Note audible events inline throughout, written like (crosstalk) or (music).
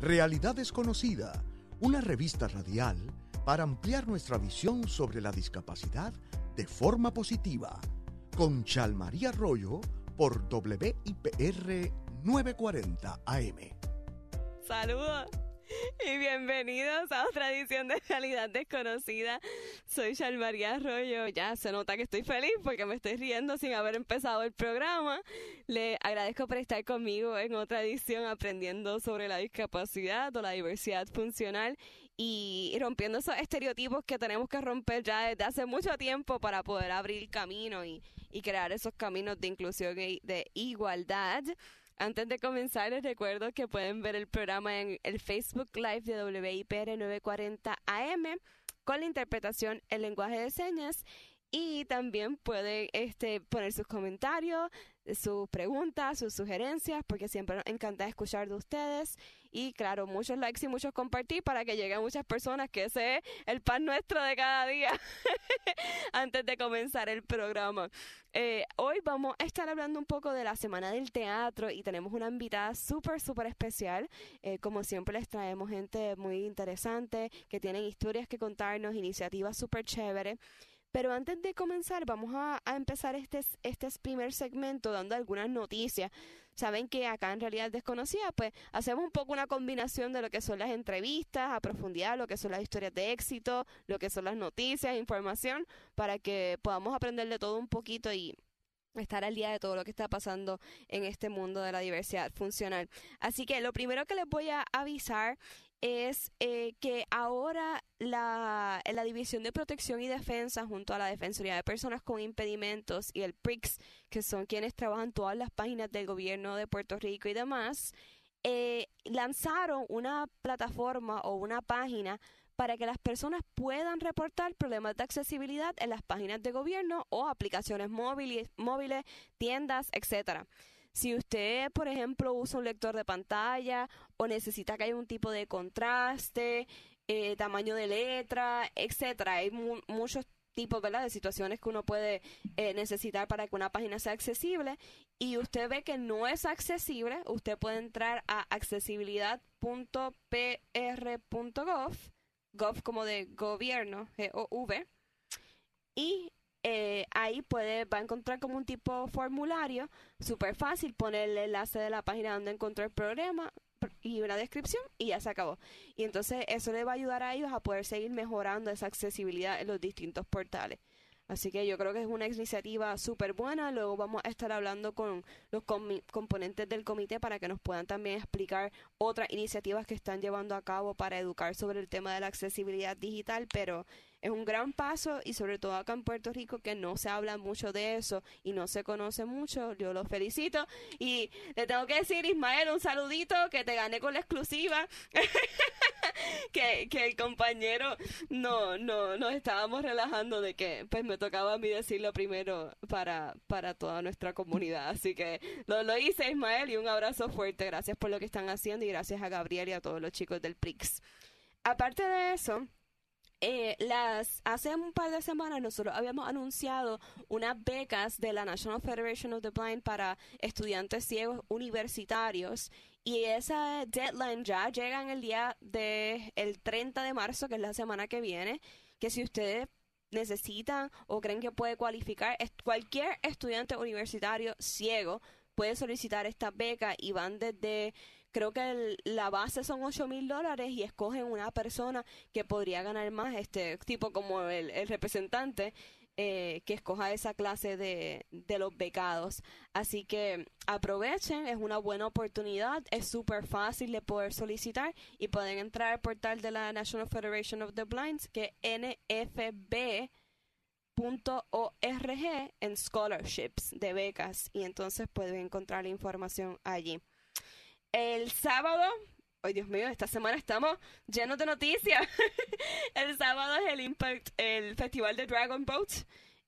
Realidad Desconocida, una revista radial para ampliar nuestra visión sobre la discapacidad de forma positiva. Con Chalmaría Arroyo por WIPR 940 AM. Saludos y bienvenidos a otra edición de Realidad Desconocida. Soy María Arroyo. Ya se nota que estoy feliz porque me estoy riendo sin haber empezado el programa. Le agradezco por estar conmigo en otra edición aprendiendo sobre la discapacidad o la diversidad funcional y rompiendo esos estereotipos que tenemos que romper ya desde hace mucho tiempo para poder abrir camino y, y crear esos caminos de inclusión y de igualdad. Antes de comenzar, les recuerdo que pueden ver el programa en el Facebook Live de WIPR 940 AM con la interpretación en lenguaje de señas y también pueden este, poner sus comentarios, sus preguntas, sus sugerencias, porque siempre nos encanta escuchar de ustedes. Y claro, muchos likes y muchos compartir para que lleguen muchas personas, que ese es el pan nuestro de cada día, (laughs) antes de comenzar el programa. Eh, hoy vamos a estar hablando un poco de la Semana del Teatro y tenemos una invitada súper, súper especial. Eh, como siempre les traemos gente muy interesante, que tienen historias que contarnos, iniciativas súper chéveres. Pero antes de comenzar, vamos a, empezar este, este primer segmento dando algunas noticias. Saben que acá en realidad desconocida, pues hacemos un poco una combinación de lo que son las entrevistas a profundidad, lo que son las historias de éxito, lo que son las noticias, información, para que podamos aprender de todo un poquito y estar al día de todo lo que está pasando en este mundo de la diversidad funcional. Así que lo primero que les voy a avisar es eh, que ahora la, División de Protección y Defensa junto a la Defensoría de Personas con Impedimentos y el PRIX, que son quienes trabajan todas las páginas del gobierno de Puerto Rico y demás, eh, lanzaron una plataforma o una página para que las personas puedan reportar problemas de accesibilidad en las páginas de gobierno o aplicaciones móviles, móviles tiendas, etcétera. Si usted, por ejemplo, usa un lector de pantalla o necesita que haya un tipo de contraste, eh, tamaño de letra, etcétera, hay muchos tipos ¿verdad? de situaciones que uno puede eh, necesitar para que una página sea accesible y usted ve que no es accesible, usted puede entrar a accesibilidad.pr.gov, gov como de gobierno, G-O-V, y eh, ahí puede, va a encontrar como un tipo formulario, súper fácil, poner el enlace de la página donde encontró el problema y una descripción y ya se acabó. Y entonces eso le va a ayudar a ellos a poder seguir mejorando esa accesibilidad en los distintos portales. Así que yo creo que es una iniciativa súper buena. Luego vamos a estar hablando con los componentes del comité para que nos puedan también explicar otras iniciativas que están llevando a cabo para educar sobre el tema de la accesibilidad digital. Pero es un gran paso y sobre todo acá en Puerto Rico que no se habla mucho de eso y no se conoce mucho. Yo los felicito y le tengo que decir, Ismael, un saludito que te gané con la exclusiva. (laughs) que, que el compañero no, no, nos estábamos relajando de que pues me tocaba a mí decirlo primero para, para toda nuestra comunidad. Así que lo, lo hice, Ismael, y un abrazo fuerte. Gracias por lo que están haciendo y gracias a Gabriel y a todos los chicos del PRIX. Aparte de eso, eh, las hace un par de semanas nosotros habíamos anunciado unas becas de la National Federation of the Blind para estudiantes ciegos universitarios. Y esa deadline ya llega en el día de el 30 de marzo que es la semana que viene que si ustedes necesitan o creen que puede cualificar cualquier estudiante universitario ciego puede solicitar esta beca y van desde creo que la base son 8 mil dólares y escogen una persona que podría ganar más, este tipo como el, representante. Eh, que escoja esa clase de, de, los becados. Así que aprovechen, es una buena oportunidad, es súper fácil de poder solicitar y pueden entrar al portal de la National Federation of the Blinds, que es nfb.org en scholarships de becas y entonces pueden encontrar la información allí. El sábado, ay Dios mío, esta semana estamos llenos de noticias. (laughs) el sábado es el Impact, el Festival de Dragon Boat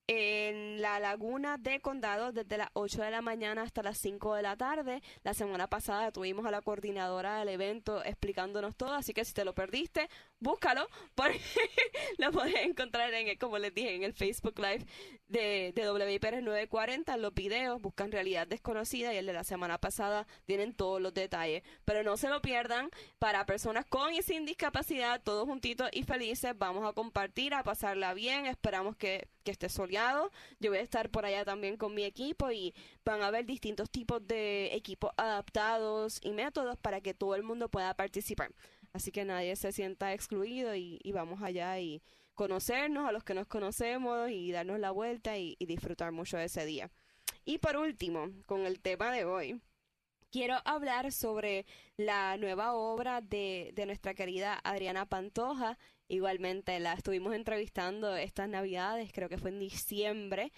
en la laguna de Condado desde las 8 de la mañana hasta las 5 de la tarde. La semana pasada tuvimos a la coordinadora del evento explicándonos todo, así que si te lo perdiste, búscalo, porque (laughs) lo puedes encontrar en, como les dije, en el Facebook Live de, de WIPR 940, los videos, buscan Realidad Desconocida y el de la semana pasada tienen todos los detalles. Pero no se lo pierdan, para personas con y sin discapacidad, todos juntitos y felices, vamos a compartir, a pasarla bien, esperamos que, que esté soleado. Yo voy a estar por allá también con mi equipo y van a haber distintos tipos de equipos adaptados y métodos para que todo el mundo pueda participar. Así que nadie se sienta excluido y, vamos allá y conocernos a los que nos conocemos y darnos la vuelta y, disfrutar mucho de ese día. Y por último, con el tema de hoy, quiero hablar sobre la nueva obra de, de, nuestra querida Adriana Pantoja. Igualmente la estuvimos entrevistando estas navidades, creo que fue en diciembre,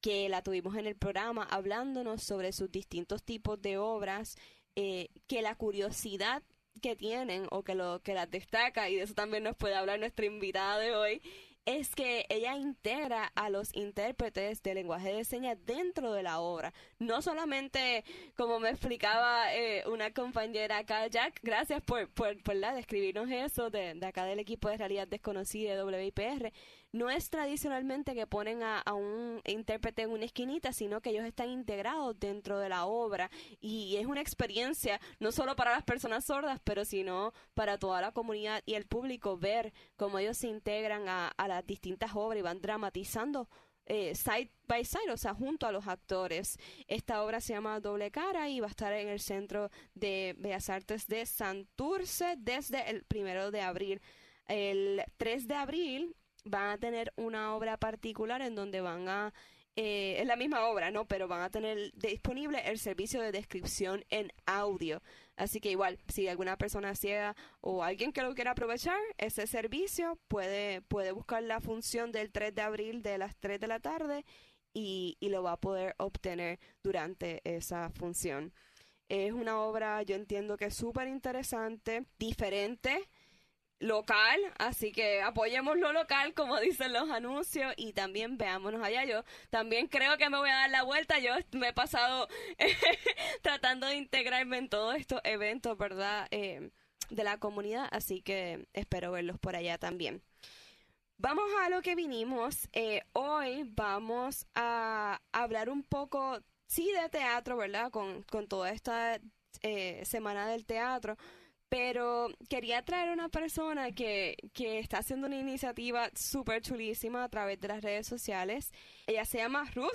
que la tuvimos en el programa hablándonos sobre sus distintos tipos de obras, eh, que la curiosidad que tienen o que lo que las destaca y de eso también nos puede hablar nuestra invitada de hoy es que ella integra a los intérpretes de lenguaje de señas dentro de la obra. No solamente, como me explicaba eh, una compañera acá, Jack, gracias por, por, por la describirnos eso de, de, acá del equipo de realidad desconocida de WIPR, no es tradicionalmente que ponen a, un intérprete en una esquinita, sino que ellos están integrados dentro de la obra y es una experiencia no solo para las personas sordas, pero sino para toda la comunidad y el público ver cómo ellos se integran a, las distintas obras y van dramatizando eh, side by side, o sea, junto a los actores. Esta obra se llama Doble Cara y va a estar en el Centro de Bellas Artes de Santurce desde el primero de abril. El 3 de abril van a tener una obra particular en donde van a eh, es la misma obra, ¿no? Pero van a tener disponible el servicio de descripción en audio. Así que igual, si alguna persona ciega o alguien que lo quiera aprovechar ese servicio, puede, puede buscar la función del 3 de abril de las 3 de la tarde y, y lo va a poder obtener durante esa función. Es una obra, yo entiendo que es súper interesante, diferente, local, así que apoyemos lo local, como (laughs) dicen los anuncios, y también veámonos allá. Yo también creo que me voy a dar la vuelta. Yo me he pasado (laughs) tratando de integrarme en todos estos eventos, ¿verdad? Eh, de la comunidad, así que espero verlos por allá también. Vamos a lo que vinimos. Eh, hoy vamos a hablar un poco, sí, de teatro, ¿verdad? Con, con toda esta eh, semana del teatro pero quería traer una persona que, que está haciendo una iniciativa súper chulísima a través de las redes sociales. Ella se llama Ruth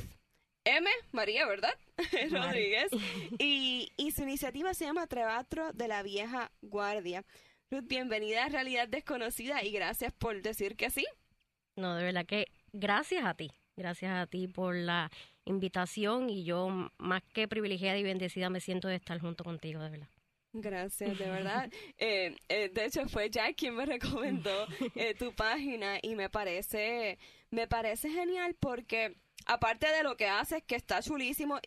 M. María, ¿verdad? (laughs) Rodríguez. (laughs) Y, y su iniciativa se llama Teatro de la Vieja Guardia. Ruth, bienvenida a Realidad Desconocida y gracias por decir que sí. No, de verdad que gracias a ti. Gracias a ti por la invitación y yo más que privilegiada y bendecida me siento de estar junto contigo, de verdad. Gracias, de verdad. (laughs) Eh, eh, de hecho, fue Jack quien me recomendó eh, tu página y me parece, me parece genial porque aparte de lo que haces, que está chulísimo,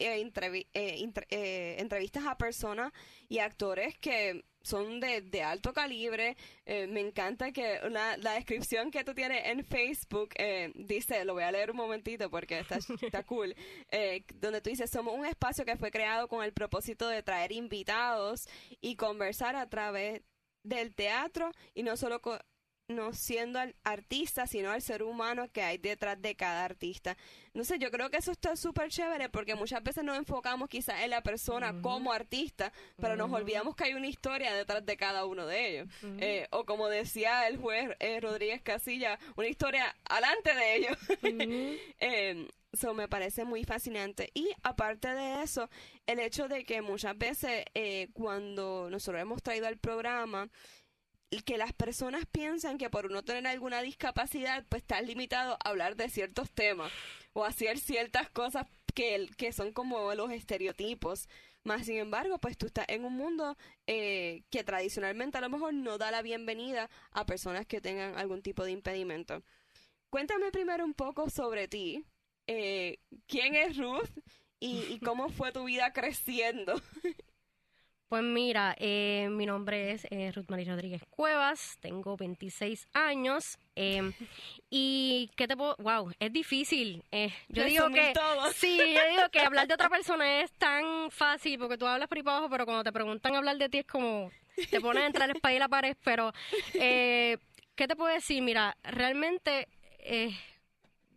entrevistas a personas y actores que son de, de alto calibre. Eh, me encanta que la descripción que tú tienes en Facebook eh, dice, lo voy a leer un momentito porque está, (laughs) está cool, eh, donde tú dices, somos un espacio que fue creado con el propósito de traer invitados y conversar a través del teatro y no solo no siendo al artista, sino al ser humano que hay detrás de cada artista. No sé, yo creo que eso está súper chévere porque muchas veces nos enfocamos quizás en la persona como artista, pero nos olvidamos que hay una historia detrás de cada uno de ellos. Eh, o como decía el juez eh, Rodríguez Casilla, una historia alante de ellos. (laughs) Eso me parece muy fascinante. Y aparte de eso, el hecho de que muchas veces eh, cuando nosotros hemos traído al programa, que las personas piensan que por no tener alguna discapacidad, pues estás limitado a hablar de ciertos temas o hacer ciertas cosas que, que son como los estereotipos. Más sin embargo, pues tú estás en un mundo eh, que tradicionalmente a lo mejor no da la bienvenida a personas que tengan algún tipo de impedimento. Cuéntame primero un poco sobre ti. Eh, ¿Quién es Ruth y, y cómo fue tu vida creciendo? (laughs) Pues mira, eh, mi nombre es eh, Ruth María Rodríguez Cuevas, tengo 26 años. Eh, (laughs) y qué te puedo, wow, es difícil. Eh, yo digo que sí, yo digo que hablar de otra (laughs) persona es tan fácil porque tú hablas por ahí para abajo, pero cuando te preguntan hablar de ti es como te pones a entrar el país y la pared. Pero ¿qué te puedo decir? Mira, realmente eh,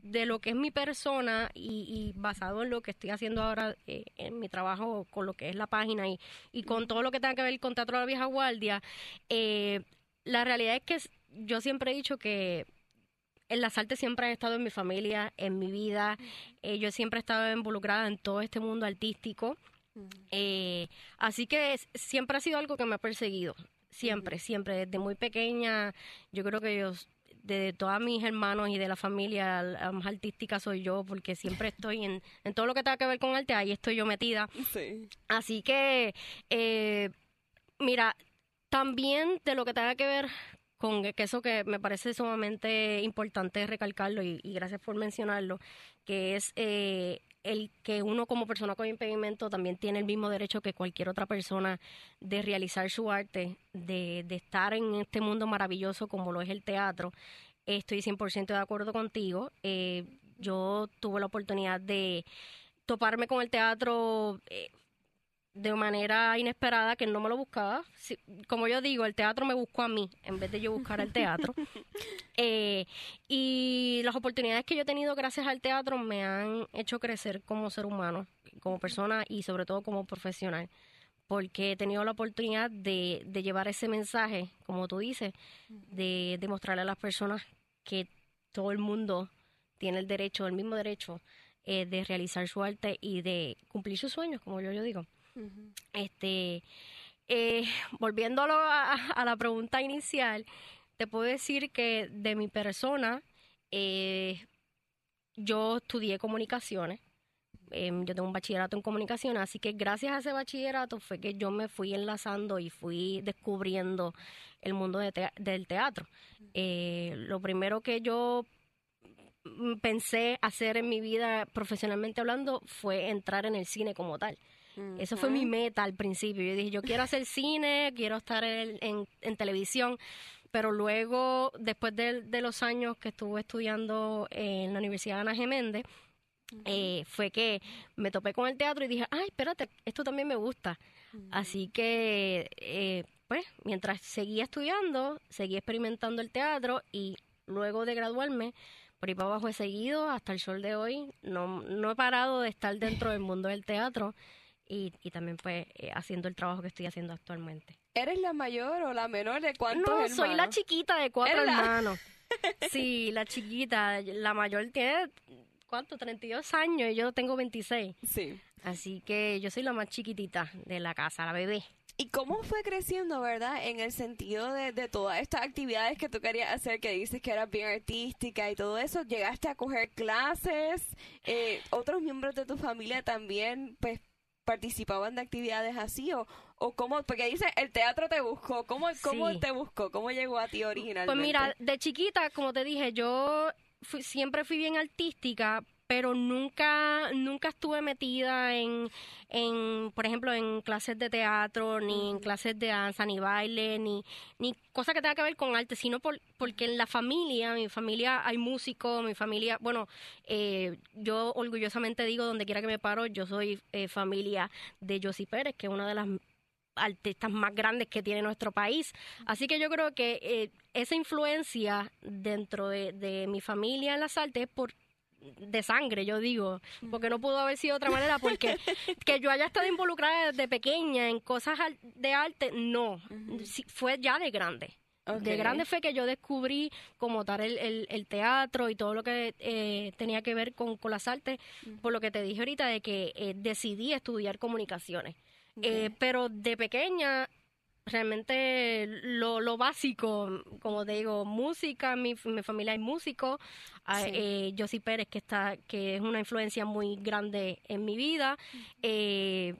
de lo que es mi persona y, basado en lo que estoy haciendo ahora eh, en mi trabajo con lo que es la página y, y con todo lo que tenga que ver con Teatro de la Vieja Guardia, eh, la realidad es que yo siempre he dicho que en las artes siempre han estado en mi familia, en mi vida. Eh, yo siempre he estado involucrada en todo este mundo artístico. así que siempre ha sido algo que me ha perseguido. Siempre, siempre. Desde muy pequeña, yo creo que yo de todas mis hermanos y de la familia la más artística soy yo, porque siempre estoy en, en todo lo que tenga que ver con arte, ahí estoy yo metida. Sí. Así que, eh, mira, también de lo que tenga que ver con que eso que me parece sumamente importante recalcarlo y, gracias por mencionarlo, que es eh, el que uno como persona con impedimento también tiene el mismo derecho que cualquier otra persona de realizar su arte, de, de estar en este mundo maravilloso como lo es el teatro. Estoy 100% de acuerdo contigo. Eh, yo tuve la oportunidad de toparme con el teatro eh, de manera inesperada que no me lo buscaba. como yo digo, el teatro me buscó a mí en vez de yo buscar el teatro. (laughs) Eh, y las oportunidades que yo he tenido gracias al teatro me han hecho crecer como ser humano, como persona y sobre todo como profesional. Porque he tenido la oportunidad de, de llevar ese mensaje, como tú dices, de demostrarle a las personas que todo el mundo tiene el derecho, el mismo derecho eh, de realizar su arte y de cumplir sus sueños, como yo, yo digo. Este, eh, (laughs) volviéndolo a, la pregunta inicial, te puedo decir que de mi persona, eh, yo estudié comunicaciones. Em, yo tengo un bachillerato en comunicaciones, así que gracias a ese bachillerato fue que yo me fui enlazando y fui descubriendo el mundo del teatro. Eh, lo primero que yo pensé hacer en mi vida profesionalmente hablando fue entrar en el cine como tal. Eso fue mi meta al principio. Yo dije, yo quiero hacer cine, quiero estar en, televisión, pero luego, después de, los años que estuve estudiando en la Universidad de Ana Geméndez, eh, fue que me topé con el teatro y dije, ay, espérate, esto también me gusta. Así que, eh, pues, mientras seguía estudiando, seguí experimentando el teatro y luego de graduarme, por ahí para abajo he seguido hasta el sol de hoy. No, no he parado de estar dentro del mundo del teatro y, y también pues eh, haciendo el trabajo que estoy haciendo actualmente. ¿Eres la mayor o la menor de cuántos no, soy la chiquita de cuatro hermanos. (laughs) sí, la chiquita. La mayor tiene, ¿cuánto? 32 años y yo tengo 26. Sí. Así que yo soy la más chiquitita de la casa, la bebé. ¿Y cómo fue creciendo, verdad? En el sentido de, de todas estas actividades que tú querías hacer, que dices que eras bien artística y todo eso, ¿llegaste a coger clases? Eh, ¿Otros miembros de tu familia también, pues, participaban de actividades así o, o cómo, porque dice el teatro te buscó, ¿cómo, cómo te buscó? ¿Cómo llegó a ti originalmente? Pues mira, de chiquita, como te dije, yo siempre fui bien artística, pero nunca nunca estuve metida en, en por ejemplo en clases de teatro ni en clases de danza ni baile ni ni cosa que tenga que ver con arte sino por, porque en la familia mi familia hay músicos mi familia bueno eh, yo orgullosamente digo donde quiera que me paro yo soy eh, familia de Josie Pérez que es una de las artistas más grandes que tiene nuestro país. Así que yo creo que eh, esa influencia dentro de, de, mi familia en las artes es por de sangre, yo digo, porque no pudo haber sido de otra manera, porque (laughs) que yo haya estado involucrada desde pequeña en cosas de arte, no, fue ya de grande. De grande fue que yo descubrí como tal el, el, teatro y todo lo que eh, tenía que ver con, con las artes, por lo que te dije ahorita de que eh, decidí estudiar comunicaciones. Eh, pero de pequeña realmente lo, lo básico, como te digo, música, mi, mi familia hay músicos, ah, eh, Josie Pérez que está, que es una influencia muy grande en mi vida, eh,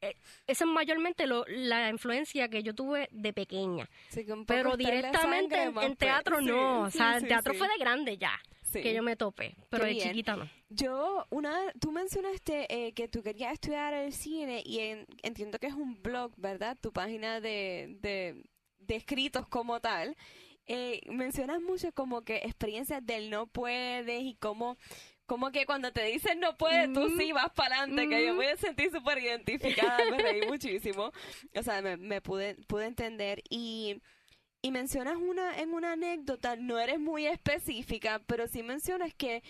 eh, esa es mayormente lo, la influencia que yo tuve de pequeña. pero directamente en, pues, teatro no, o sea, el teatro fue de grande ya que yo me tope, pero de chiquita no. Yo, una, tú mencionaste eh, que tú querías estudiar el cine y entiendo que es un blog, ¿verdad? Tu página de, de, escritos como tal. Eh, mencionas mucho como que experiencias del no puedes y cómo como que cuando te dicen no puedes, tú sí vas para adelante, que yo me sentí súper identificada, me reí muchísimo. O sea, me, me pude, pude entender y y mencionas una en una anécdota, no eres muy específica, pero sí mencionas que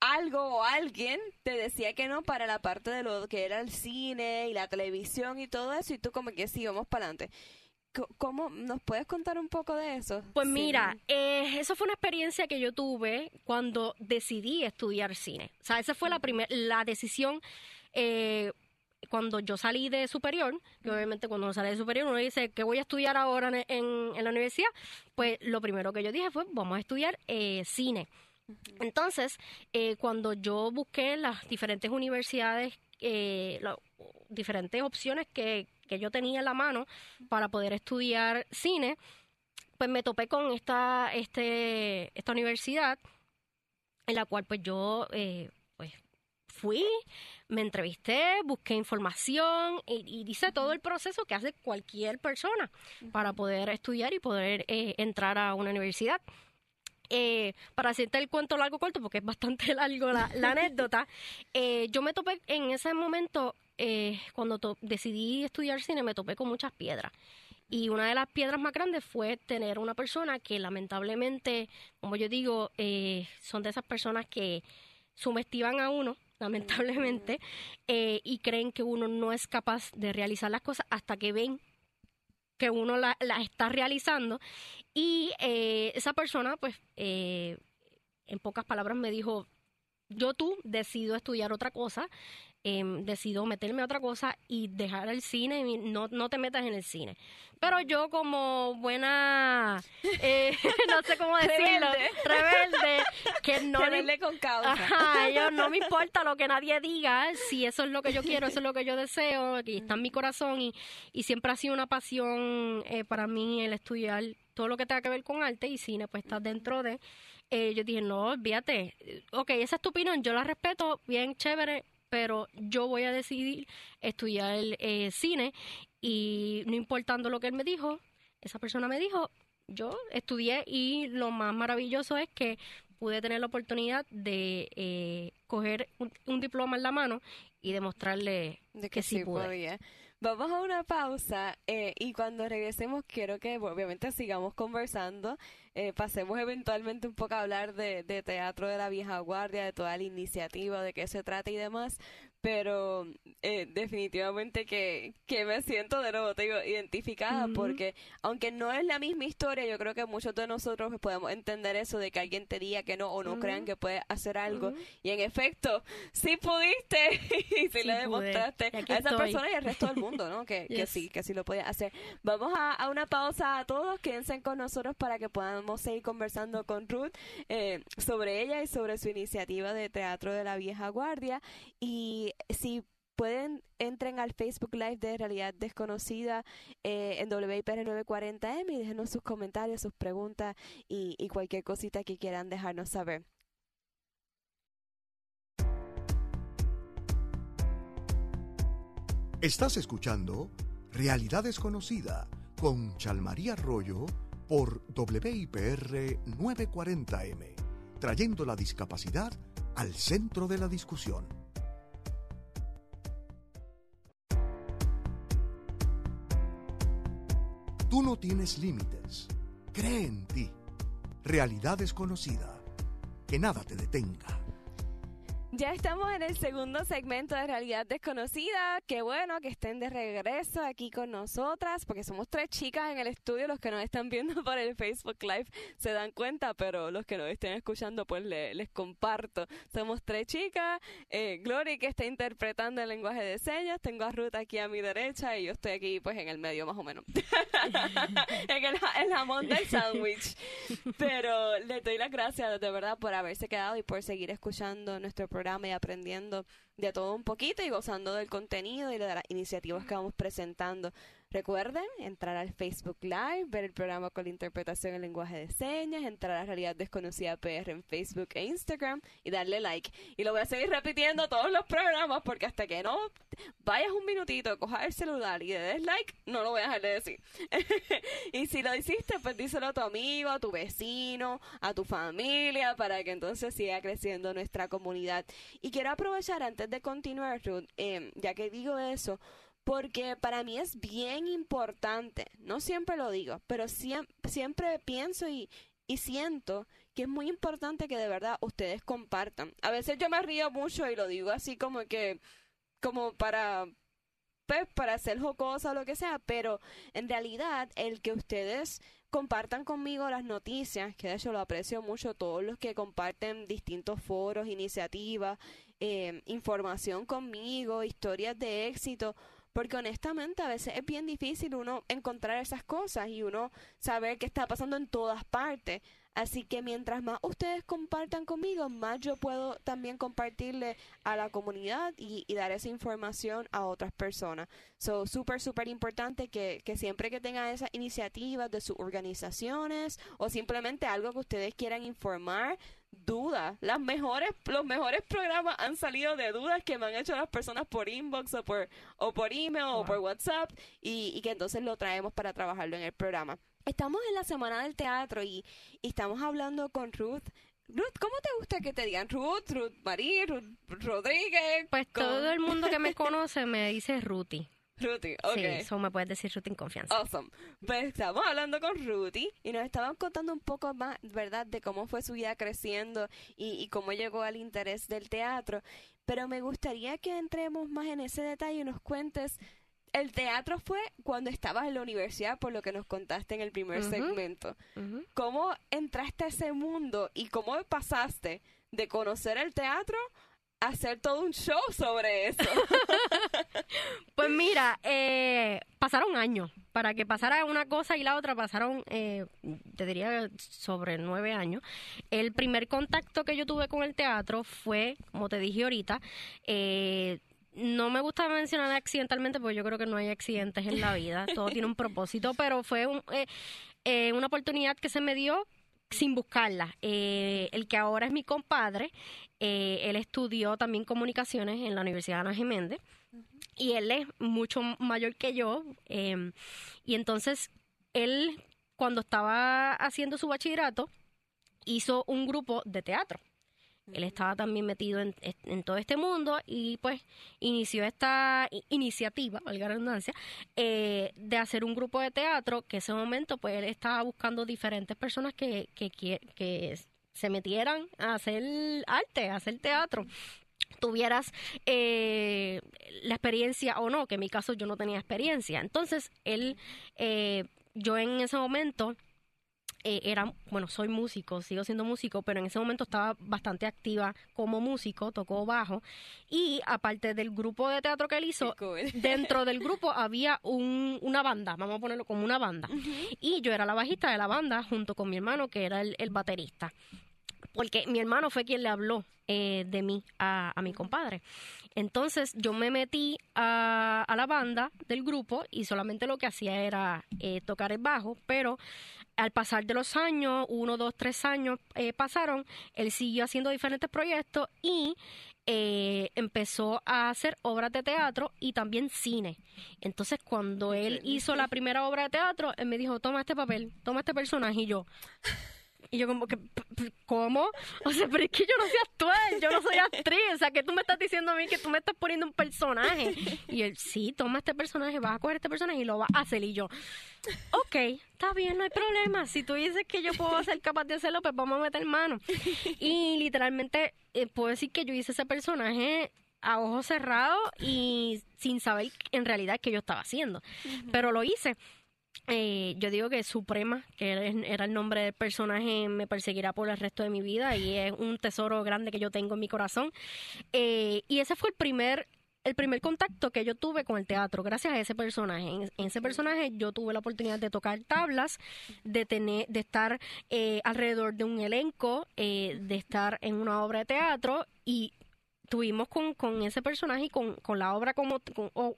algo o alguien te decía que no para la parte de lo que era el cine y la televisión y todo eso y tú como que sí, vamos para adelante. ¿Cómo nos puedes contar un poco de eso? Pues mira, eh, eso fue una experiencia que yo tuve cuando decidí estudiar cine. O sea, esa fue la primera, la decisión eh, cuando yo salí de superior, que obviamente cuando uno sale de superior uno dice que voy a estudiar ahora en, la universidad, pues lo primero que yo dije fue vamos a estudiar eh, cine. Entonces, eh, cuando yo busqué las diferentes universidades, eh, las diferentes opciones que, que yo tenía en la mano para poder estudiar cine, pues me topé con esta, este, esta universidad en la cual pues yo eh, fui, me entrevisté, busqué información y, hice todo el proceso que hace cualquier persona para poder estudiar y poder entrar a una universidad. Eh, para hacerte el cuento largo corto, porque es bastante (laughs) largo la, anécdota, (laughs) eh, yo me topé en ese momento, eh, cuando decidí estudiar cine, me topé con muchas piedras. Y una de las piedras más grandes fue tener una persona que lamentablemente, como yo digo, son de esas personas que subestiman a uno, lamentablemente, y creen que uno no es capaz de realizar las cosas hasta que ven que uno las la está realizando. Y eh, esa persona, pues, eh, en pocas palabras me dijo, yo tú decido estudiar otra cosa, em, decido meterme a otra cosa y dejar el cine, y no, no te metas en el cine. Pero yo como buena, eh, (laughs) no sé cómo decirlo, rebelde, que no... Rebelde con causa. Ajá, yo no me importa lo que nadie diga, si eso es lo que yo quiero, eso es lo que yo deseo, aquí está en mi corazón y, y siempre ha sido una pasión eh, para mí el estudiar todo lo que tenga que ver con arte y cine, pues está dentro de... Eh, yo dije, no, olvídate, ok, esa es tu opinión, yo la respeto, bien chévere, pero yo voy a decidir estudiar el eh, cine y no importando lo que él me dijo, esa persona me dijo, yo estudié y lo más maravilloso es que pude tener la oportunidad de eh, coger un, diploma en la mano y demostrarle de que, sí, Podía. Vamos a una pausa eh, y cuando regresemos quiero que obviamente sigamos conversando eh, pasemos eventualmente un poco a hablar de, de, teatro de la vieja guardia, de toda la iniciativa, de qué se trata y demás, pero eh, definitivamente que, que me siento de nuevo, te digo, identificada, porque aunque no es la misma historia, yo creo que muchos de nosotros podemos entender eso de que alguien te diga que no o no crean que puede hacer algo, y en efecto, sí pudiste. (laughs) Y sí, le demostraste a esa persona y al resto del mundo, ¿no? Que, que sí, que sí lo podía hacer. Vamos a, a una pausa a todos, quédense con nosotros para que podamos seguir conversando con Ruth eh, sobre ella y sobre su iniciativa de teatro de la vieja guardia. Y si pueden, entren al Facebook Live de Realidad Desconocida eh, en WIPR 940M y déjenos sus comentarios, sus preguntas y, y cualquier cosita que quieran dejarnos saber. Estás escuchando Realidad Desconocida con Chalmaría Arroyo por WIPR 940M, trayendo la discapacidad al centro de la discusión. Tienes límites. Cree en ti. Realidad desconocida. Que nada te detenga. Ya estamos en el segundo segmento de Realidad Desconocida. Qué bueno que estén de regreso aquí con nosotras, porque somos tres chicas en el estudio. Los que nos están viendo por el Facebook Live se dan cuenta, pero los que nos estén escuchando, pues les comparto. Somos tres chicas. Eh, Glory, que está interpretando el lenguaje de señas. Tengo a Ruth aquí a mi derecha y yo estoy aquí, pues en el medio, más o menos. (laughs) en el, el jamón del sándwich. Pero le doy las gracias, de verdad, por haberse quedado y por seguir escuchando nuestro programa y aprendiendo de todo un poquito y gozando del contenido y de las iniciativas que vamos presentando. Recuerden entrar al Facebook Live, ver el programa con la interpretación en lenguaje de señas, entrar a Realidad Desconocida PR en Facebook e Instagram y darle like. Y lo voy a seguir repitiendo todos los programas porque hasta que no vayas un minutito, cojas el celular y le des like, no lo voy a dejar de decir. (laughs) y si lo hiciste, pues díselo a tu amigo, a tu vecino, a tu familia, para que entonces siga creciendo nuestra comunidad. Y quiero aprovechar antes de continuar, Ruth, eh, ya que digo eso, porque para mí es bien importante, no siempre lo digo, pero siempre, siempre pienso y, siento que es muy importante que de verdad ustedes compartan. A veces yo me río mucho y lo digo así como que, como para, pues, para hacer jocosa o lo que sea, pero en realidad el que ustedes compartan conmigo las noticias, que de hecho lo aprecio mucho, todos los que comparten distintos foros, iniciativas, eh, información conmigo, historias de éxito, porque honestamente a veces es bien difícil uno encontrar esas cosas y uno saber qué está pasando en todas partes. Así que mientras más ustedes compartan conmigo, más yo puedo también compartirle a la comunidad y, dar esa información a otras personas. So, súper, súper importante que, que siempre que tengan esas iniciativas de sus organizaciones o simplemente algo que ustedes quieran informar, dudas. Las mejores, los mejores programas han salido de dudas que me han hecho las personas por inbox o por, o por email o por WhatsApp y, y que entonces lo traemos para trabajarlo en el programa. Estamos en la semana del teatro y, estamos hablando con Ruth. Ruth, ¿cómo te gusta que te digan Ruth, Ruth María, Ruth Rodríguez? Pues todo el mundo que me conoce me dice Ruti. Ruti, ok. Sí, eso me puedes decir Ruti en confianza. Awesome. Pues estamos hablando con Ruti y nos estaban contando un poco más, ¿verdad?, de cómo fue su vida creciendo y, y cómo llegó al interés del teatro. Pero me gustaría que entremos más en ese detalle y nos cuentes el teatro fue cuando estabas en la universidad, por lo que nos contaste en el primer segmento. ¿Cómo entraste a ese mundo y cómo pasaste de conocer el teatro hacer todo un show sobre eso? (laughs) pues mira, eh, pasaron años. Para que pasara una cosa y la otra pasaron, eh, te diría, sobre nueve años. El primer contacto que yo tuve con el teatro fue, como te dije ahorita, eh, no me gusta mencionar accidentalmente porque yo creo que no hay accidentes en la vida, todo tiene un propósito, pero fue eh, eh, una oportunidad que se me dio sin buscarla. Eh, el que ahora es mi compadre, él estudió también comunicaciones en la Universidad de Ana Jiménez y él es mucho mayor que yo em, y entonces él cuando estaba haciendo su bachillerato hizo un grupo de teatro él estaba también metido en, todo este mundo y pues inició esta iniciativa, valga la redundancia, eh, de hacer un grupo de teatro que ese momento pues él estaba buscando diferentes personas que, que, que, se metieran a hacer arte, a hacer teatro tuvieras eh, la experiencia o no, que en mi caso yo no tenía experiencia. Entonces, él, eh, yo en ese momento eh, era, bueno, soy músico, sigo siendo músico, pero en ese momento estaba bastante activa como músico, tocó bajo. Y aparte del grupo de teatro que él hizo, (laughs) dentro del grupo había un, una banda, vamos a ponerlo como una banda. Y yo era la bajista de la banda junto con mi hermano, que era el, baterista. Porque mi hermano fue quien le habló eh, de mí a, a mi compadre. Entonces yo me metí a, a, la banda del grupo y solamente lo que hacía era eh, tocar el bajo, pero al pasar de los años, uno, dos, tres años eh, pasaron, él siguió haciendo diferentes proyectos y eh, empezó a hacer obras de teatro y también cine. Entonces, cuando él hizo la primera obra de teatro, él me dijo, toma este papel, toma este personaje y yo... Y yo como que, ¿cómo? O sea, pero es que yo no soy actual, yo no soy actriz, o sea, que tú me estás diciendo a mí que tú me estás poniendo un personaje. Y él, sí, toma este personaje, vas a coger este personaje y lo vas a hacer. Y yo, ok, está bien, no hay problema. Si tú dices que yo puedo ser capaz de hacerlo, pues vamos a meter mano. Y literalmente eh, puedo decir que yo hice ese personaje a ojos cerrados y sin saber en realidad qué yo estaba haciendo. Pero lo hice. Eh, yo digo que Suprema, que era el nombre del personaje, me perseguirá por el resto de mi vida y es un tesoro grande que yo tengo en mi corazón. Eh, y ese fue el primer el primer contacto que yo tuve con el teatro, gracias a ese personaje. En, ese personaje yo tuve la oportunidad de tocar tablas, de tener, de estar eh, alrededor de un elenco, de estar en una obra de teatro y tuvimos con, con ese personaje y con, con la obra como,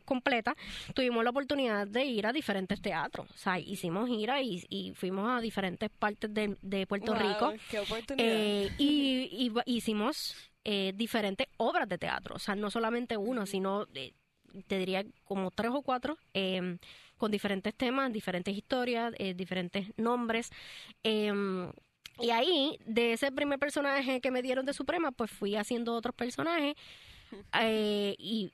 completa, tuvimos la oportunidad de ir a diferentes teatros. O sea, hicimos gira y, y fuimos a diferentes partes de, de Puerto Rico. Qué oportunidad. Eh, y, hicimos eh, diferentes obras de teatro. O sea, no solamente una, sino, eh, te diría, como tres o cuatro. con diferentes temas, diferentes historias, diferentes nombres. Y ahí, de ese primer personaje que me dieron de Suprema, pues fui haciendo otros personajes. (laughs) Eh, y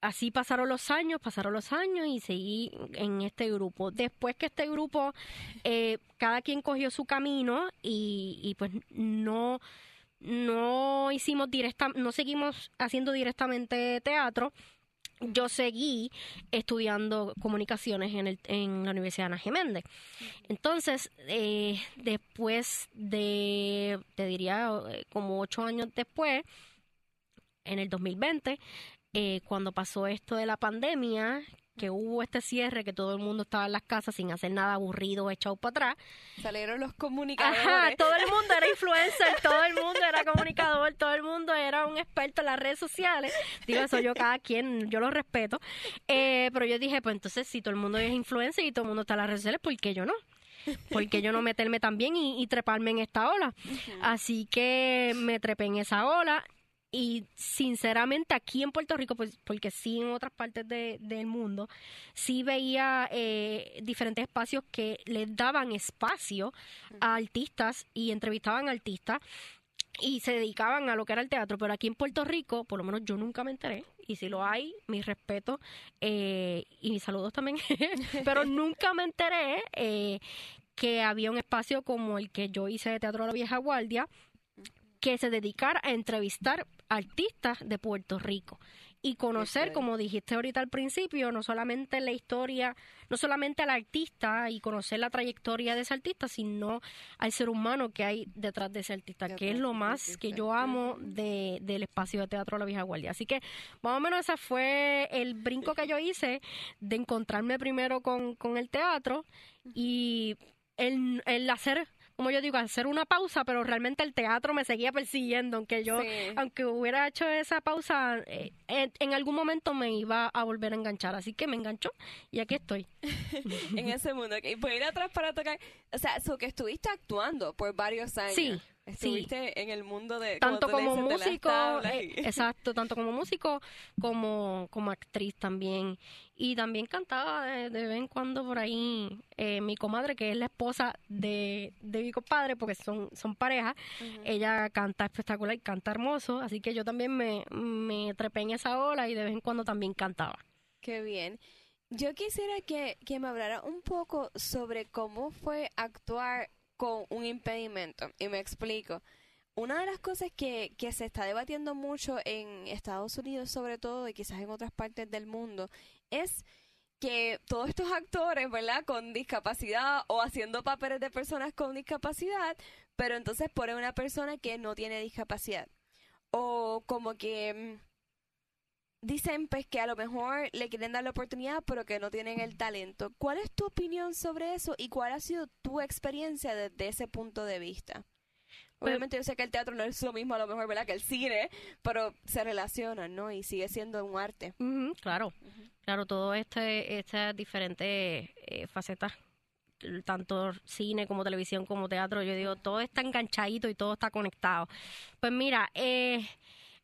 así pasaron los años, pasaron los años y seguí en este grupo. Después que este grupo, eh, cada quien cogió su camino y, y pues no no hicimos directa, no seguimos haciendo directamente teatro. Yo seguí estudiando comunicaciones en, el, en la Universidad de Ana Geméndez. Entonces, eh, después de, te diría, eh, como ocho años después, en el 2020, eh, cuando pasó esto de la pandemia, que hubo este cierre, que todo el mundo estaba en las casas sin hacer nada aburrido, echado para atrás. Salieron los comunicadores. Ajá, todo el mundo era influencer, todo el mundo era (laughs) experto en las redes sociales. Digo, eso yo cada quien, yo lo respeto. Eh, pero yo dije, pues entonces si todo el mundo es influencer y todo el mundo está en las redes sociales, ¿por qué yo no? porque yo no meterme también y, y treparme en esta ola. Así que me trepé en esa ola y sinceramente aquí en Puerto Rico, pues porque sí en otras partes de, del mundo, sí veía eh, diferentes espacios que les daban espacio a artistas y entrevistaban a artistas y se dedicaban a lo que era el teatro, pero aquí en Puerto Rico, por lo menos yo nunca me enteré, y si lo hay, mi respeto eh, y mis saludos también, (laughs) pero nunca me enteré eh, que había un espacio como el que yo hice de Teatro de la Vieja Guardia, que se dedicara a entrevistar artistas de Puerto Rico y conocer, como dijiste ahorita al principio, no solamente la historia, no solamente al artista y conocer la trayectoria de ese artista, sino al ser humano que hay detrás de ese artista, que es lo más que yo amo de, del espacio de teatro la Vieja Guardia. Así que más o menos ese fue el brinco que yo hice de encontrarme primero con, con el teatro y el, el hacer como yo digo, hacer una pausa, pero realmente el teatro me seguía persiguiendo, aunque yo, aunque hubiera hecho esa pausa, eh, en, algún momento me iba a volver a enganchar, así que me enganchó y aquí estoy. (laughs) en ese mundo, y pues ir atrás para tocar, o sea, eso que estuviste actuando por varios años. Sí, Estuviste en el mundo de tanto como, músico, eh, (laughs) exacto, tanto como músico como como actriz también y también cantaba de, vez en cuando por ahí eh, mi comadre que es la esposa de, de mi compadre porque son son pareja, ella canta espectacular y canta hermoso, así que yo también me me trepé en esa ola y de vez en cuando también cantaba. Qué bien. Yo quisiera que, que me hablara un poco sobre cómo fue actuar con un impedimento. Y me explico. Una de las cosas que, que se está debatiendo mucho en Estados Unidos, sobre todo, y quizás en otras partes del mundo, es que todos estos actores, ¿verdad? Con discapacidad o haciendo papeles de personas con discapacidad, pero entonces ponen una persona que no tiene discapacidad. O como que mm, dicen pues que a lo mejor le quieren dar la oportunidad pero que no tienen el talento. ¿Cuál es tu opinión sobre eso y cuál ha sido tu experiencia desde ese punto de vista? Pues Obviamente yo sé que el teatro no es lo mismo a lo mejor, ¿verdad? Que el cine, pero se relacionan, ¿no? Y sigue siendo un arte. claro, claro, todo este, estas diferentes eh, facetas tanto cine como televisión como teatro, yo digo, todo está enganchadito y todo está conectado. Pues mira, eh,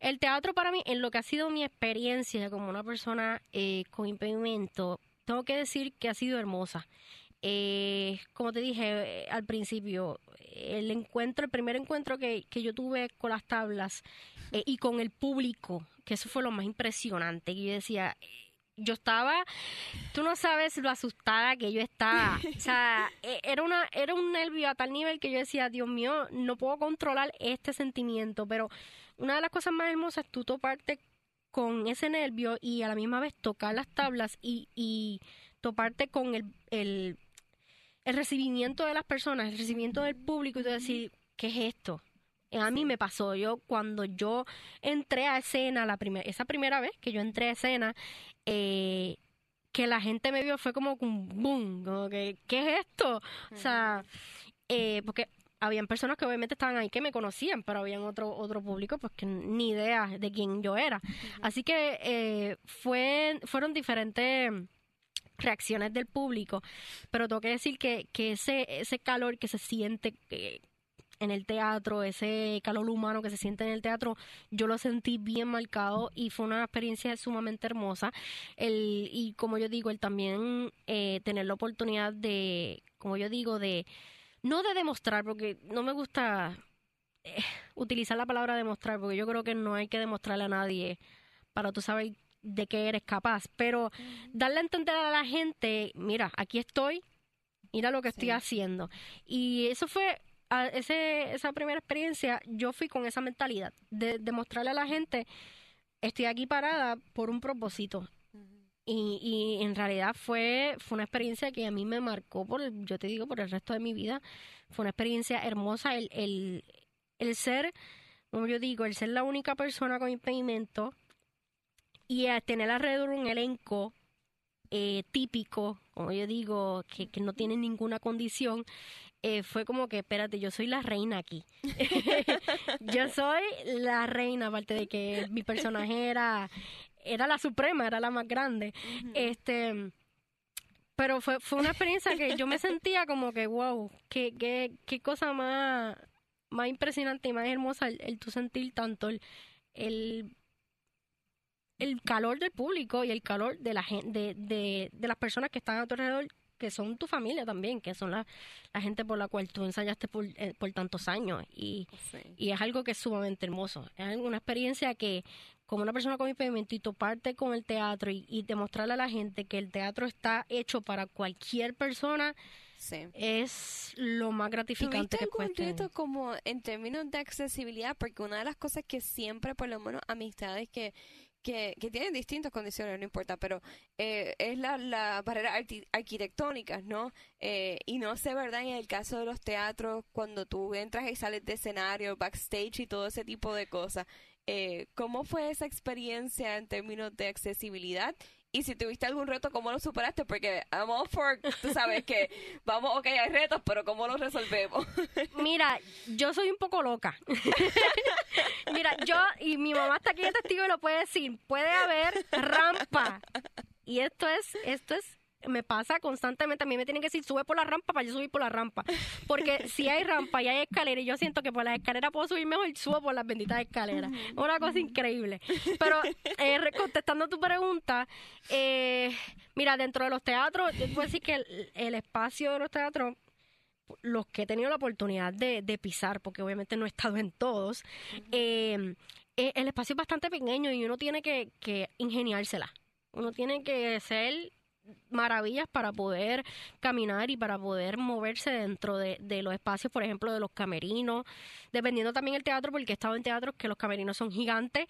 el teatro para mí, en lo que ha sido mi experiencia como una persona eh, con impedimento, tengo que decir que ha sido hermosa. Eh, como te dije eh, al principio, el encuentro, el primer encuentro que, que yo tuve con las tablas y con el público, que eso fue lo más impresionante, que yo decía, yo estaba, tú no sabes lo asustada que yo estaba. O sea, e, era, una, era un nervio a tal nivel que yo decía, Dios mío, no puedo controlar este sentimiento, pero una de las cosas más hermosas es tú toparte con ese nervio y a la misma vez tocar las tablas y, y toparte con el, el, el recibimiento de las personas, el recibimiento del público y tú decir, ¿qué es esto? A mí me pasó, yo cuando yo entré a escena, la primera, esa primera vez que yo entré a escena, eh, que la gente me vio fue como un boom, como que, ¿qué es esto? O sea, eh, porque habían personas que obviamente estaban ahí que me conocían, pero habían otro otro público pues que ni idea de quién yo era. Así que eh, fue, fueron diferentes reacciones del público, pero tengo que decir que, que ese, ese calor que se siente eh, en el teatro, ese calor humano que se siente en el teatro, yo lo sentí bien marcado y fue una experiencia sumamente hermosa. El, y como yo digo, el también eh, tener la oportunidad de, como yo digo, de no de demostrar, porque no me gusta eh, utilizar la palabra demostrar, porque yo creo que no hay que demostrarle a nadie para tú saber de qué eres capaz, pero darle a entender a la gente, mira, aquí estoy, mira lo que estoy haciendo. Y eso fue, ese, esa primera experiencia, yo fui con esa mentalidad de demostrarle a la gente, estoy aquí parada por un propósito. Y, y en realidad fue, fue una experiencia que a mí me marcó, por, yo te digo, por el resto de mi vida. Fue una experiencia hermosa el, el, el ser, como yo digo, el ser la única persona con impedimento y tener alrededor un elenco eh, típico, como yo digo, que, que no tiene ninguna condición, eh, fue como que, espérate, yo soy la reina aquí. (laughs) yo soy la reina, aparte de que mi personaje era, era la suprema, era la más grande. Este pero fue, fue una experiencia que yo me (laughs) sentía como que, wow, qué, qué, qué cosa más, más impresionante y más hermosa el, el tu sentir tanto el, el, el, calor del público y el calor de la gente, de, de, de las personas que están a tu alrededor que son tu familia también, que son la, la gente por la cual tú ensayaste por, eh, por tantos años. Y, y es algo que es sumamente hermoso. Es una experiencia que, como una persona con impedimento, y toparte con el teatro y, demostrarle a la gente que el teatro está hecho para cualquier persona. Es lo más gratificante que puede tener. como en términos de accesibilidad? Porque una de las cosas que siempre, por lo menos amistades que, que, que tienen distintas condiciones, no importa, pero eh, es la, la barrera arquitectónicas, ¿no? Eh, y no sé, ¿verdad? En el caso de los teatros, cuando tú entras y sales de escenario, backstage y todo ese tipo de cosas, eh, ¿cómo fue esa experiencia en términos de accesibilidad? Y si tuviste algún reto, ¿cómo lo superaste? Porque I'm all for, tú sabes que (laughs) vamos, ok, hay retos, pero ¿cómo los resolvemos? (laughs) Mira, yo soy un poco loca. (laughs) Mira, yo, y mi mamá está aquí de testigo y lo puede decir, puede haber rampa. Y esto es, esto es me pasa constantemente. A mí me tienen que decir, sube por la rampa para yo subir por la rampa. Porque (laughs) si hay rampa y hay escalera, y yo siento que por las escaleras puedo subir mejor, subo por las benditas escaleras. Una cosa increíble. Pero eh, contestando tu pregunta, eh, mira, dentro de los teatros, yo puedo decir que el, espacio de los teatros los que he tenido la oportunidad de, pisar, porque obviamente no he estado en todos, eh, el espacio es bastante pequeño y uno tiene que, que ingeniársela. Uno tiene que ser maravillas para poder caminar y para poder moverse dentro de, los espacios, por ejemplo, de los camerinos, dependiendo también el teatro, porque he estado en teatros que los camerinos son gigantes,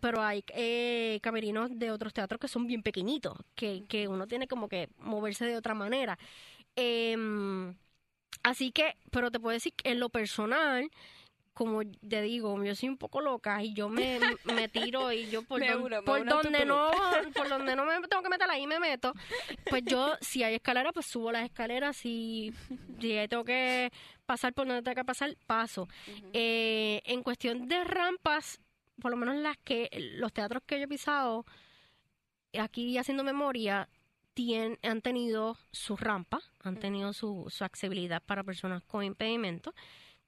pero hay eh, camerinos de otros teatros que son bien pequeñitos, que, que uno tiene como que moverse de otra manera. Em, así que, pero te puedo decir que en lo personal, como te digo, yo soy un poco loca y yo me, me tiro y yo (laughs) por, por donde no por donde no me tengo que meter ahí me meto. Pues yo, si hay escaleras, pues subo las escaleras. Si, si tengo que pasar por donde tengo que pasar, paso. eh, en cuestión de rampas, por lo menos las que los teatros que yo he pisado, aquí haciendo memoria, tienen, han tenido su rampa, han tenido su, su accesibilidad para personas con impedimento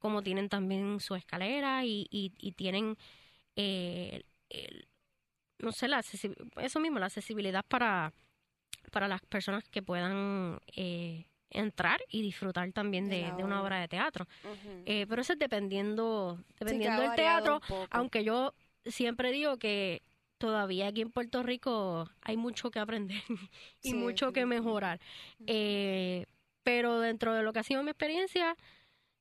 como tienen también su escalera y, y, tienen, eh, no sé, la eso mismo, la accesibilidad para, para las personas que puedan eh, entrar y disfrutar también de, una obra de teatro. Eh, pero eso es dependiendo, dependiendo del teatro, aunque yo siempre digo que todavía aquí en Puerto Rico hay mucho que aprender (laughs) y mucho que mejorar. pero dentro de lo que ha sido mi experiencia,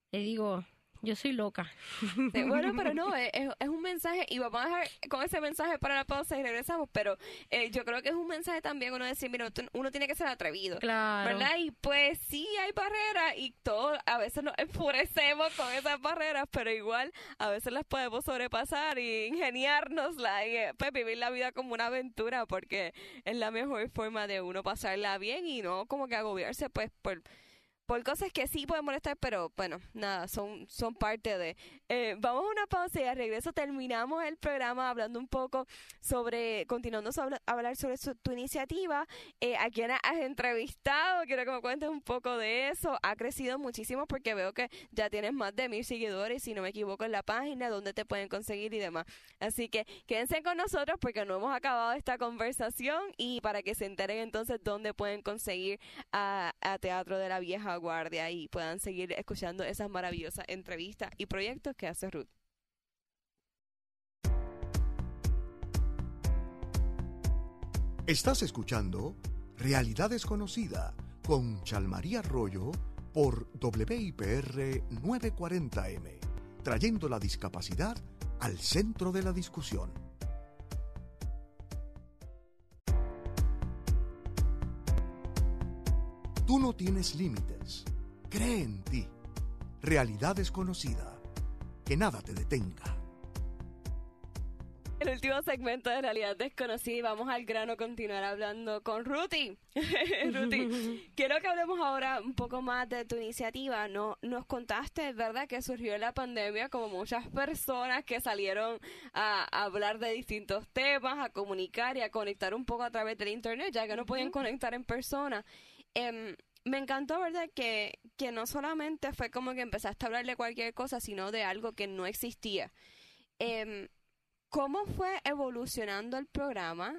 te digo, yo soy loca. (laughs) bueno, pero no, es, es, un mensaje, y vamos a dejar con ese mensaje para la pausa y regresamos, pero eh, yo creo que es un mensaje también uno decir, mira, uno tiene que ser atrevido. Claro. ¿Verdad? Y pues sí hay barreras y todo, a veces nos enfurecemos con esas barreras, pero igual a veces las podemos sobrepasar y ingeniárnosla y eh, pues vivir la vida como una aventura porque es la mejor forma de uno pasarla bien y no como que agobiarse pues por por cosas que sí pueden molestar, pero bueno, nada, son, son parte de. Eh, vamos a una pausa y al regreso terminamos el programa hablando un poco sobre, continuando a hablar sobre tu iniciativa, eh, a quién has entrevistado, quiero que me cuentes un poco de eso. Ha crecido muchísimo porque veo que ya tienes más de mil seguidores, si no me equivoco, en la página, donde te pueden conseguir y demás. Así que quédense con nosotros porque no hemos acabado esta conversación y para que se enteren entonces dónde pueden conseguir a, a Teatro de la Vieja guardia y puedan seguir escuchando esas maravillosas entrevistas y proyectos que hace Ruth. Estás escuchando Realidad Desconocida con Chalmaría Arroyo por WIPR 940M, trayendo la discapacidad al centro de la discusión. Tú no tienes límites. Cree en ti. Realidad desconocida. Que nada te detenga. El último segmento de Realidad Desconocida y vamos al grano continuar hablando con Ruti. (laughs) Ruti, (laughs) quiero que hablemos ahora un poco más de tu iniciativa. No, nos contaste, ¿verdad?, que surgió la pandemia como muchas personas que salieron a, hablar de distintos temas, a comunicar y a conectar un poco a través del internet, ya que no podían conectar en persona. Em, me encantó, ¿verdad? Que, que no solamente fue como que empezaste a hablar de cualquier cosa, sino de algo que no existía. Eh, ¿Cómo fue evolucionando el programa?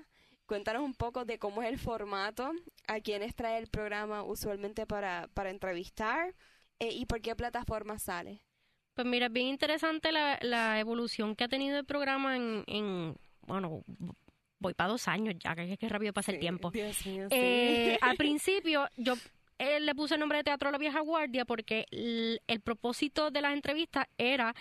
Cuéntanos un poco de cómo es el formato, a quiénes trae el programa usualmente para, para entrevistar eh, y por qué plataforma sale. Pues mira, es bien interesante la, la evolución que ha tenido el programa en, en bueno, voy para dos años ya, que, que rápido pasa el tiempo. Dios mío, eh, al (laughs) principio yo él le puse el nombre de Teatro La Vieja Guardia porque el, propósito de las entrevistas era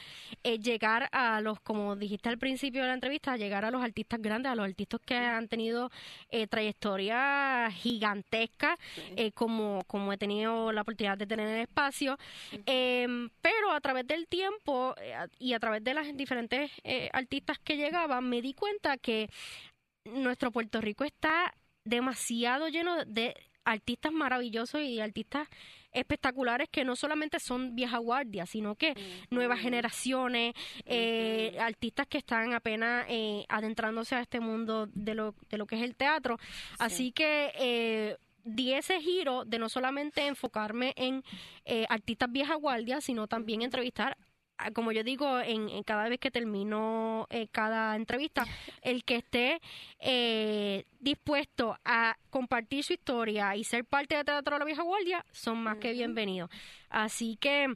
eh, llegar a los, como dijiste al principio de la entrevista, llegar a los artistas grandes, a los artistas que han tenido eh, trayectoria gigantesca, eh, como, como he tenido la oportunidad de tener en el espacio. Em, pero a través del tiempo y a través de las diferentes artistas que llegaban, me di cuenta que nuestro Puerto Rico está demasiado lleno de artistas maravillosos y artistas espectaculares que no solamente son vieja guardia, sino que nuevas generaciones, eh, artistas que están apenas eh, adentrándose a este mundo de lo, de lo que es el teatro. Así que eh, di ese giro de no solamente enfocarme en eh, artistas vieja guardia, sino también entrevistar como yo digo, en, cada vez que termino eh, cada entrevista, (laughs) el que esté eh, dispuesto a compartir su historia y ser parte de Teatro de la Vieja Guardia son más que bienvenidos. Así que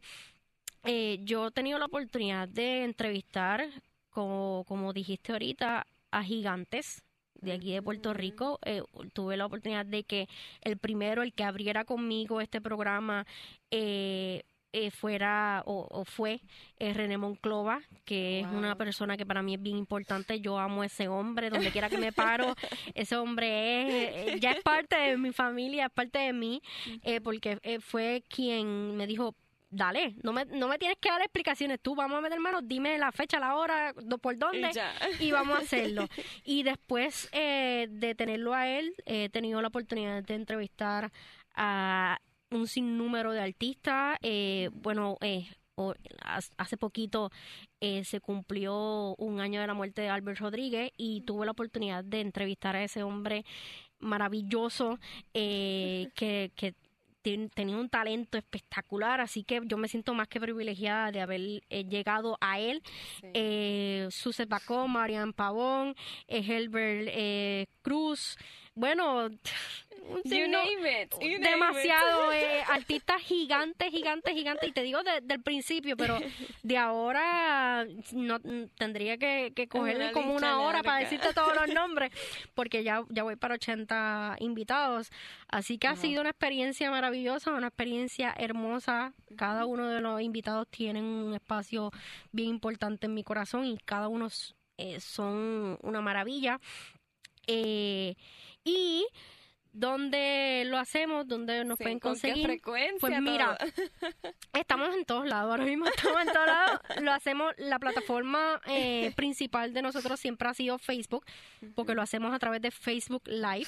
eh, yo he tenido la oportunidad de entrevistar, como, como dijiste ahorita, a gigantes de aquí de Puerto Rico. tuve la oportunidad de que el primero, el que abriera conmigo este programa, eh, eh, fuera o, fue eh, René Monclova, que es una persona que para mí es bien importante. Yo amo a ese hombre, donde quiera que me paro, (laughs) ese hombre es, eh, ya es parte de mi familia, es parte de mí, porque fue quien me dijo, dale, no me, no me tienes que dar explicaciones, tú vamos a meter manos, dime la fecha, la hora, por dónde, y, vamos a hacerlo. (laughs) Y después de tenerlo a él, he tenido la oportunidad de entrevistar a un sinnúmero de artistas. Eh, bueno, eh, hace poquito eh, se cumplió un año de la muerte de Albert Rodríguez y tuve la oportunidad de entrevistar a ese hombre maravilloso (laughs) que, que tenía un talento espectacular, así que yo me siento más que privilegiada de haber llegado a él. Eh, Suset Bacó, Marian Pavón, Helbert Cruz, bueno, demasiado (laughs) eh, artistas gigantes, gigantes, gigantes. Y te digo desde el principio, pero de ahora no tendría que, que cogerle como una hora para decirte todos los nombres, porque ya, ya voy para 80 invitados. Así que ha sido una experiencia maravillosa, una experiencia hermosa. Cada uno de los invitados tiene un espacio bien importante en mi corazón y cada uno eh, son una maravilla. Eh, y ¿Dónde lo hacemos? ¿Dónde nos pueden conseguir? ¿con qué frecuencia? Pues mira, (laughs) estamos en todos lados, ahora mismo estamos en todos lados. (laughs) Lo hacemos, la plataforma eh, (laughs) principal de nosotros siempre ha sido Facebook, porque lo hacemos a través de Facebook Live.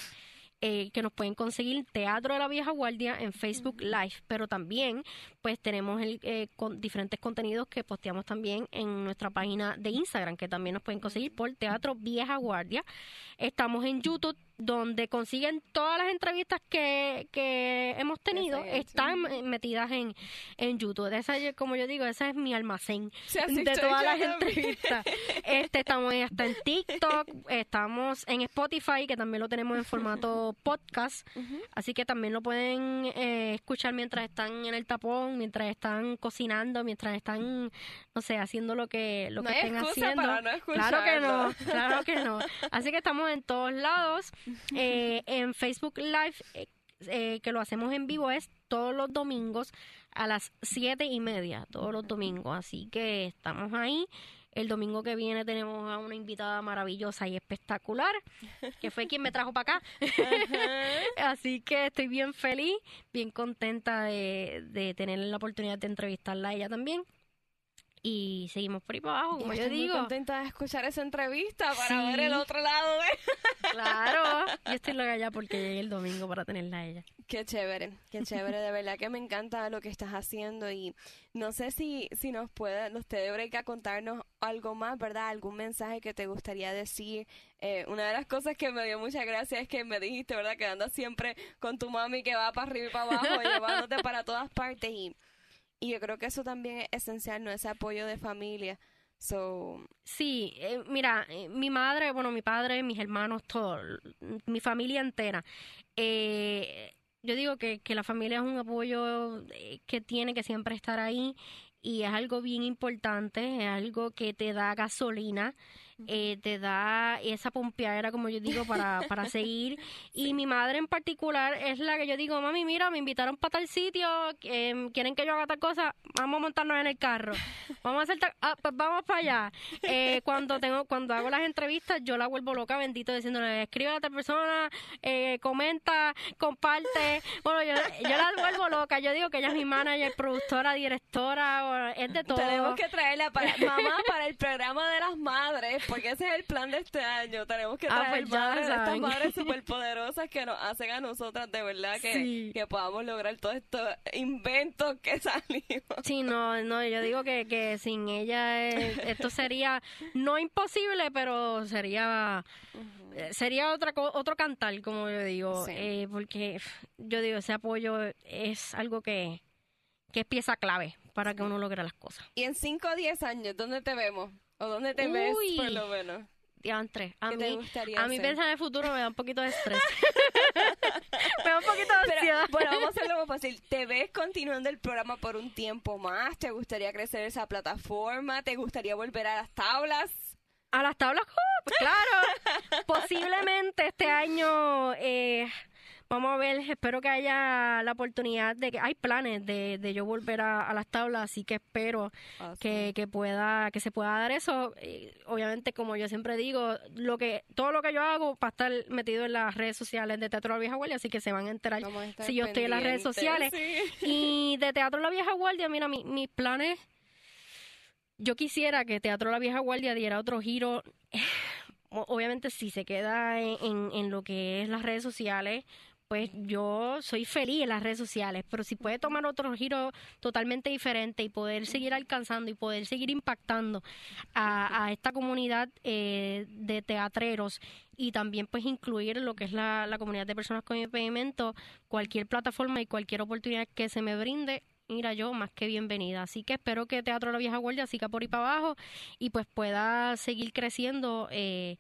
Eh, que nos pueden conseguir Teatro de la Vieja Guardia en Facebook Live, pero también pues tenemos el, eh, con diferentes contenidos que posteamos también en nuestra página de Instagram, que también nos pueden conseguir por Teatro Vieja Guardia. Estamos en YouTube donde consiguen todas las entrevistas que, que hemos tenido, están metidas en, en YouTube. Esa, como yo digo, ese es mi almacén de todas las entrevistas. Este, estamos hasta en TikTok, estamos en Spotify, que también lo tenemos en formato (laughs) podcast, así que también lo pueden eh, escuchar mientras están en el tapón, mientras están cocinando, mientras están, no sé, haciendo lo que, lo que estén haciendo. Para no claro que no, claro que no. Así que estamos en todos lados. Eh, en Facebook Live, eh, eh, que lo hacemos en vivo, es todos los domingos a las siete y media, todos los domingos. Así que estamos ahí. El domingo que viene tenemos a una invitada maravillosa y espectacular, que fue quien me trajo para acá. (laughs) Así que estoy bien feliz, bien contenta de, de tener la oportunidad de entrevistarla a ella también y seguimos por ahí para abajo, como yo Estoy digo. Muy contenta de escuchar esa entrevista para Sí. ver el otro lado de... (laughs) Claro, yo estoy loca ya porque llegué el domingo para tenerla a ella. Qué chévere, qué chévere, de verdad que me encanta lo que estás haciendo y no sé si, si nos puede, nos te debe que contarnos algo más, ¿verdad? Algún mensaje que te gustaría decir. Eh, una de las cosas que me dio mucha gracia es que me dijiste, ¿verdad? Que andas siempre con tu mami que va para arriba y para abajo, (laughs) llevándote para todas partes y, y yo creo que eso también es esencial, ¿no? Ese apoyo de familia. So, Sí, eh, mira, eh, mi madre, bueno, mi padre, mis hermanos, todo, mi familia entera. Eh, yo digo que, que la familia es un apoyo eh, que tiene que siempre estar ahí y es algo bien importante, es algo que te da gasolina, eh, te da esa pompeadera, como yo digo, para, (laughs) para seguir. Y mi madre en particular es la que yo digo, mami, mira, me invitaron para tal sitio, em, quieren que yo haga tal cosa, vamos a montarnos en el carro, vamos a hacer tal, ah, pues vamos para allá. Eh, cuando tengo, cuando hago las entrevistas, yo la vuelvo loca, bendito, diciéndole, escribe a otra persona, eh, comenta, comparte. Bueno, yo, yo la vuelvo loca, yo digo que ella es mi manager, productora, directora, es de todo. Tenemos que traerla para mamá para el programa de las madres, porque ese es el plan de este año. Tenemos que Ah, traer pues ya madres, estas madres (laughs) superpoderosas que nos hacen a nosotras de verdad que, Sí. que podamos lograr todos estos inventos que (laughs) salimos. Sí, no, no, yo digo que, que sin ella eh, esto sería no imposible, pero sería eh, sería otra otro cantar, como yo digo, Sí. eh, porque yo digo ese apoyo es algo que que es pieza clave para que uno logre las cosas. Y en 5 o 10 años, ¿dónde te vemos? ¿O dónde te ves, Uy. por lo menos? Diantre, a ¿Qué te mí gustaría a mí hacer? pensar en el futuro me da un poquito de estrés. (laughs) (laughs) me da un poquito de Pero, ansiedad. bueno, vamos a hacerlo más fácil. ¿Te ves continuando el programa por un tiempo más? ¿Te gustaría crecer esa plataforma? ¿Te gustaría volver a las tablas? A las tablas, ¡oh! pues claro. (laughs) Posiblemente este año, eh, vamos a ver, espero que haya la oportunidad de que hay planes de, de yo volver a, a las tablas, así que espero que, que pueda, que se pueda dar eso. Obviamente, como yo siempre digo, lo que, todo lo que yo hago va a estar metido en las redes sociales de Teatro La Vieja Guardia, así que se van a enterar si yo estoy en las redes sociales. sí. Y de Teatro La Vieja Guardia, mira, mi- mis planes. Yo quisiera que Teatro La Vieja Guardia diera otro giro. (sighs) Obviamente, si se queda en, en- en lo que es las redes sociales, pues yo soy feliz en las redes sociales. Pero si puede tomar otro giro totalmente diferente y poder seguir alcanzando y poder seguir impactando a, esta comunidad eh, de teatreros y también pues incluir lo que es la, la comunidad de personas con impedimento, cualquier plataforma y cualquier oportunidad que se me brinde, mira yo más que bienvenida. Así que espero que Teatro La Vieja Guardia siga por ahí para abajo y pues pueda seguir creciendo eh,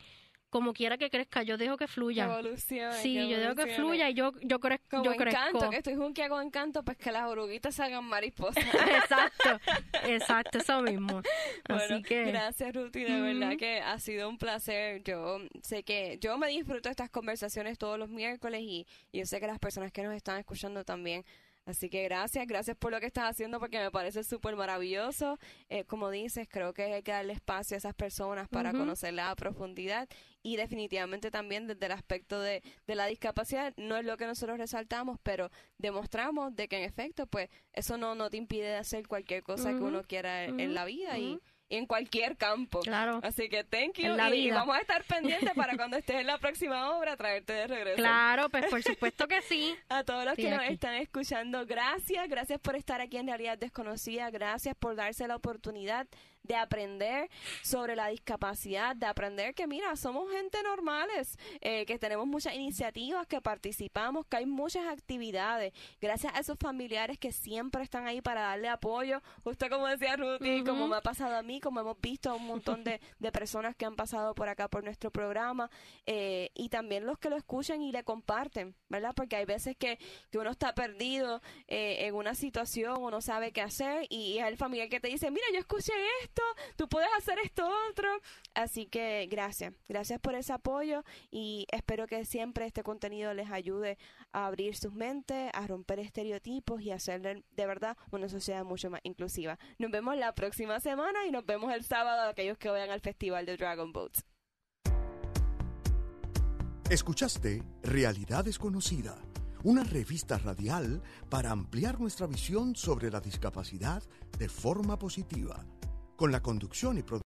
como quiera que crezca. Yo dejo que fluya. evolucione, Sí, que yo dejo que fluya y yo, yo, crez- Como yo crezco. encanto, que estoy junquia con encanto, pues que las oruguitas salgan mariposas. (laughs) exacto, exacto, eso mismo. Bueno, Así que... gracias Ruti, de verdad que ha sido un placer. Yo sé que yo me disfruto estas conversaciones todos los miércoles y, y yo sé que las personas que nos están escuchando también. Así que gracias, gracias por lo que estás haciendo porque me parece súper maravilloso. Eh, como dices, creo que hay que darle espacio a esas personas para Ujú. conocerlas a profundidad y definitivamente también desde el aspecto de, de la discapacidad no es lo que nosotros resaltamos, pero demostramos de que en efecto, pues eso no, no te impide de hacer cualquier cosa que uno quiera en ujú, la vida y en cualquier campo. Claro. Así que thank you En la y, vida. vamos a estar pendientes para (laughs) cuando estés en la próxima obra traerte de regreso. Claro, pues por (laughs) supuesto que sí. A todos los Sí, que nos aquí. están escuchando, gracias, gracias por estar aquí en Realidad Desconocida, gracias por darse la oportunidad de aprender sobre la discapacidad, de aprender que mira, somos gente normales, eh, que tenemos muchas iniciativas, que participamos, que hay muchas actividades, gracias a esos familiares que siempre están ahí para darle apoyo, justo como decía Ruthie, Ujú. como me ha pasado a mí, como hemos visto a un montón de, (laughs) de personas que han pasado por acá por nuestro programa, eh, y también los que lo escuchan y le comparten, ¿verdad? Porque hay veces que, que uno está perdido eh, en una situación o no sabe qué hacer y es el familiar que te dice, mira, yo escuché esto tú puedes hacer esto otro. Así que gracias, gracias por ese apoyo y espero que siempre este contenido les ayude a abrir sus mentes, a romper estereotipos y hacer de verdad una sociedad mucho más inclusiva. Nos vemos la próxima semana y nos vemos el sábado aquellos que vayan al festival de Dragon Boats. Escuchaste Realidad Desconocida, una revista radial para ampliar nuestra visión sobre la discapacidad de forma positiva, con la conducción y producción